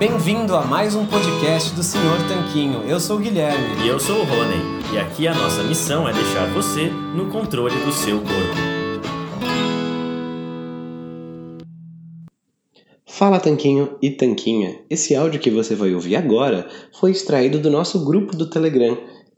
Bem-vindo a mais um podcast do Senhor Tanquinho. Eu sou o Guilherme. E eu sou o Rony. E aqui a nossa missão é deixar você no controle do seu corpo. Fala Tanquinho e Tanquinha. Esse áudio que você vai ouvir agora foi extraído do nosso grupo do Telegram.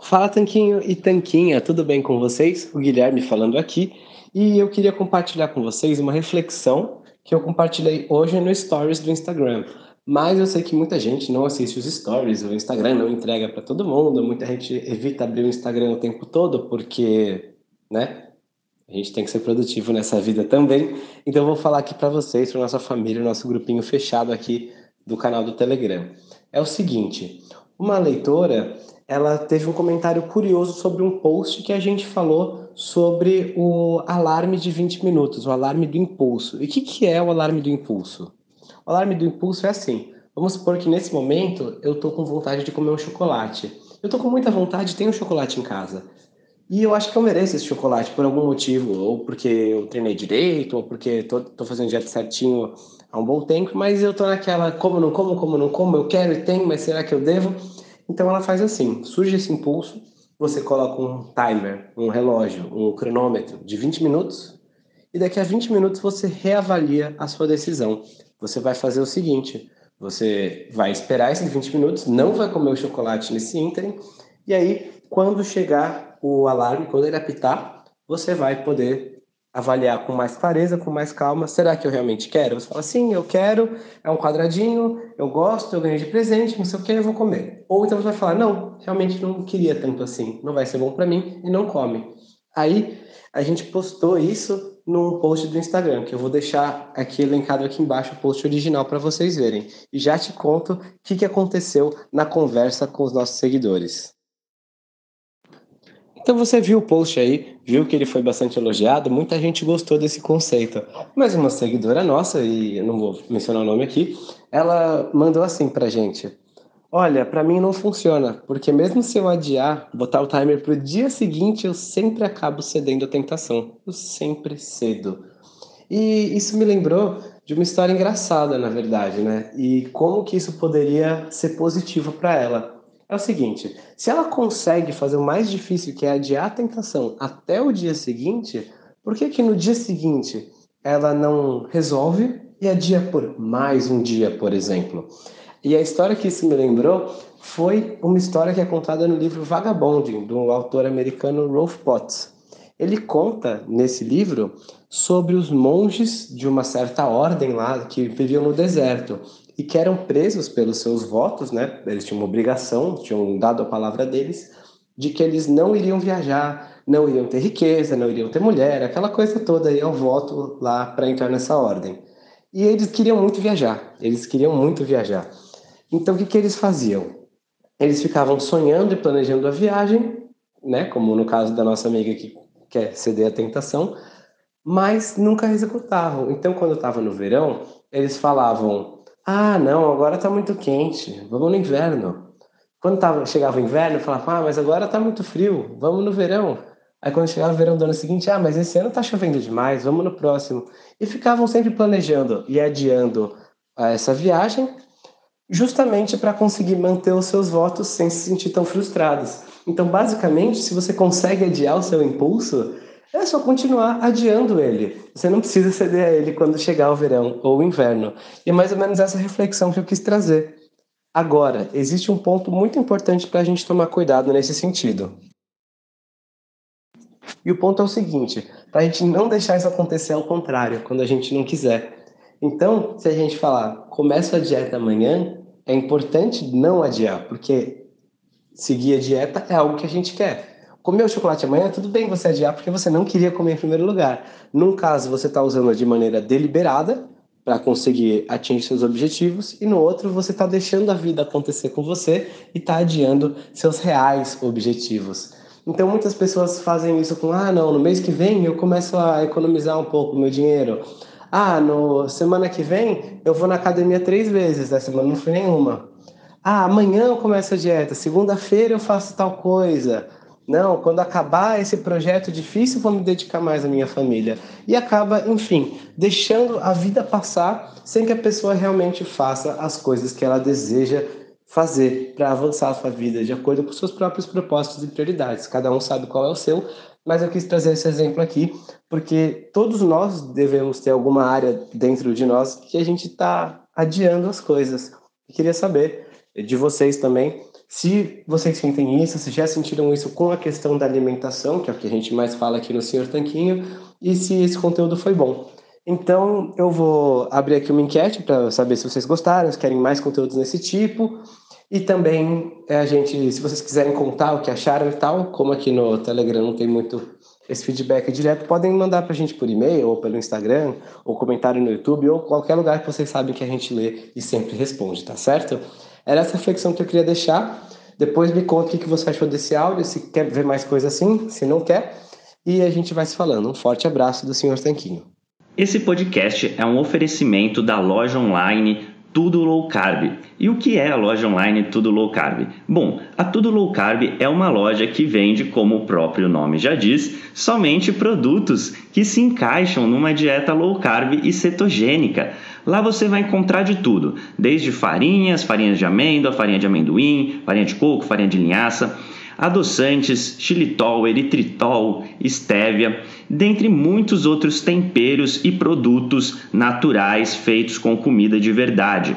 Fala Tanquinho e Tanquinha, tudo bem com vocês? O Guilherme falando aqui. E eu queria compartilhar com vocês uma reflexão que eu compartilhei hoje no Stories do Instagram. Mas eu sei que muita gente não assiste os stories, o Instagram não entrega para todo mundo, muita gente evita abrir o Instagram o tempo todo porque, né? A gente tem que ser produtivo nessa vida também. Então eu vou falar aqui para vocês, para nossa família, nosso grupinho fechado aqui do canal do Telegram. É o seguinte, uma leitora, ela teve um comentário curioso sobre um post que a gente falou sobre o alarme de 20 minutos, o alarme do impulso. E o que, que é o alarme do impulso? O alarme do impulso é assim. Vamos supor que nesse momento eu tô com vontade de comer um chocolate. Eu tô com muita vontade, tenho um chocolate em casa. E eu acho que eu mereço esse chocolate por algum motivo, ou porque eu treinei direito, ou porque tô, tô fazendo dieta certinho há um bom tempo, mas eu tô naquela como não como, como não como, eu quero e tenho, mas será que eu devo? Então ela faz assim, surge esse impulso, você coloca um timer, um relógio, um cronômetro de 20 minutos, e daqui a 20 minutos você reavalia a sua decisão você vai fazer o seguinte: você vai esperar esses 20 minutos, não vai comer o chocolate nesse ínterim, e aí, quando chegar o alarme, quando ele apitar, você vai poder avaliar com mais clareza, com mais calma. Será que eu realmente quero? Você fala, sim, eu quero, é um quadradinho, eu gosto, eu ganhei de presente, não sei o que, eu vou comer. Ou então você vai falar, não, realmente não queria tanto assim, não vai ser bom para mim, e não come. Aí, a gente postou isso num post do Instagram, que eu vou deixar aqui linkado aqui embaixo o post original para vocês verem. E já te conto o que, que aconteceu na conversa com os nossos seguidores. Então você viu o post aí, viu que ele foi bastante elogiado, muita gente gostou desse conceito. Mas uma seguidora nossa, e eu não vou mencionar o nome aqui, ela mandou assim pra gente: Olha, para mim não funciona, porque mesmo se eu adiar, botar o timer pro dia seguinte, eu sempre acabo cedendo à tentação. Eu sempre cedo. E isso me lembrou de uma história engraçada, na verdade, né? E como que isso poderia ser positivo para ela. É o seguinte, se ela consegue fazer o mais difícil, que é adiar a tentação, até o dia seguinte, por que que no dia seguinte ela não resolve e adia por mais um dia, por exemplo? E a história que isso me lembrou foi uma história que é contada no livro Vagabonding, do autor americano Rolf Potts. Ele conta nesse livro sobre os monges de uma certa ordem lá que viviam no deserto e que eram presos pelos seus votos, né? Eles tinham uma obrigação, tinham dado a palavra deles de que eles não iriam viajar, não iriam ter riqueza, não iriam ter mulher, aquela coisa toda aí, é o voto lá para entrar nessa ordem. E eles queriam muito viajar, eles queriam muito viajar. Então, o que, que eles faziam? Eles ficavam sonhando e planejando a viagem, né? Como no caso da nossa amiga que quer ceder à tentação, mas nunca executavam. Então, quando estava no verão, eles falavam: Ah, não, agora está muito quente, vamos no inverno. Quando tava, chegava o inverno, eu falava: Ah, mas agora está muito frio, vamos no verão. Aí quando chegava o verão do ano seguinte, ah, mas esse ano está chovendo demais, vamos no próximo. E ficavam sempre planejando e adiando ah, essa viagem, justamente para conseguir manter os seus votos sem se sentir tão frustrados. Então, basicamente, se você consegue adiar o seu impulso, é só continuar adiando ele. Você não precisa ceder a ele quando chegar o verão ou o inverno. E é mais ou menos essa reflexão que eu quis trazer. Agora, existe um ponto muito importante para a gente tomar cuidado nesse sentido. E o ponto é o seguinte: para a gente não deixar isso acontecer ao contrário, quando a gente não quiser. Então, se a gente falar, começa a dieta amanhã, é importante não adiar, porque seguir a dieta é algo que a gente quer. Comer o chocolate amanhã, tudo bem você adiar porque você não queria comer em primeiro lugar. Num caso, você está usando de maneira deliberada para conseguir atingir seus objetivos, e no outro, você está deixando a vida acontecer com você e está adiando seus reais objetivos. Então, muitas pessoas fazem isso com: ah, não, no mês que vem eu começo a economizar um pouco meu dinheiro. Ah, no semana que vem eu vou na academia três vezes, da semana não fui nenhuma. Ah, amanhã eu começo a dieta, segunda-feira eu faço tal coisa. Não, quando acabar esse projeto difícil, vou me dedicar mais à minha família. E acaba, enfim, deixando a vida passar sem que a pessoa realmente faça as coisas que ela deseja fazer para avançar a sua vida de acordo com seus próprios propósitos e prioridades. Cada um sabe qual é o seu, mas eu quis trazer esse exemplo aqui porque todos nós devemos ter alguma área dentro de nós que a gente está adiando as coisas. Eu queria saber de vocês também. Se vocês sentem isso, se já sentiram isso com a questão da alimentação, que é o que a gente mais fala aqui no Senhor Tanquinho, e se esse conteúdo foi bom. Então, eu vou abrir aqui uma enquete para saber se vocês gostaram, se querem mais conteúdos desse tipo. E também é, a gente, se vocês quiserem contar o que acharam e tal, como aqui no Telegram não tem muito esse feedback direto, podem mandar para a gente por e-mail, ou pelo Instagram, ou comentário no YouTube, ou qualquer lugar que vocês sabem que a gente lê e sempre responde, tá certo? Era essa reflexão que eu queria deixar. Depois me conta o que você achou desse áudio, se quer ver mais coisa assim, se não quer. E a gente vai se falando. Um forte abraço do Sr. Tanquinho. Esse podcast é um oferecimento da loja online tudo Low Carb. E o que é a loja online Tudo Low Carb? Bom, a Tudo Low Carb é uma loja que vende, como o próprio nome já diz, somente produtos que se encaixam numa dieta low carb e cetogênica. Lá você vai encontrar de tudo, desde farinhas, farinhas de amêndoa, farinha de amendoim, farinha de coco, farinha de linhaça adoçantes, xilitol, eritritol, estévia, dentre muitos outros temperos e produtos naturais feitos com comida de verdade.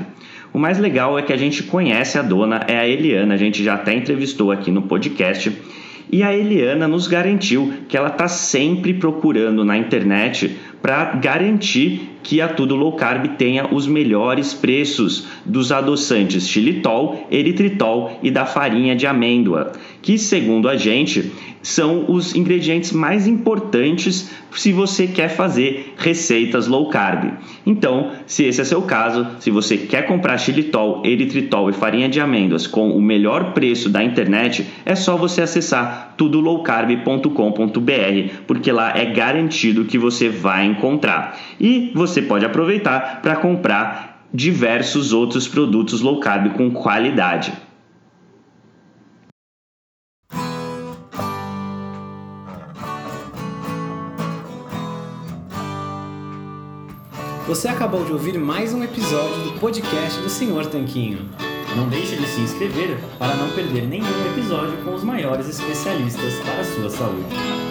O mais legal é que a gente conhece a dona, é a Eliana, a gente já até entrevistou aqui no podcast. E a Eliana nos garantiu que ela está sempre procurando na internet para garantir que a Tudo Low Carb tenha os melhores preços dos adoçantes xilitol, eritritol e da farinha de amêndoa, que segundo a gente são os ingredientes mais importantes se você quer fazer receitas low carb. Então, se esse é seu caso, se você quer comprar xilitol, eritritol e farinha de amêndoas com o melhor preço da internet, é só você acessar tudolowcarb.com.br, porque lá é garantido que você vai encontrar. E você pode aproveitar para comprar diversos outros produtos low carb com qualidade. Você acabou de ouvir mais um episódio do podcast do Senhor Tanquinho. Não deixe de se inscrever para não perder nenhum episódio com os maiores especialistas para a sua saúde.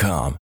com.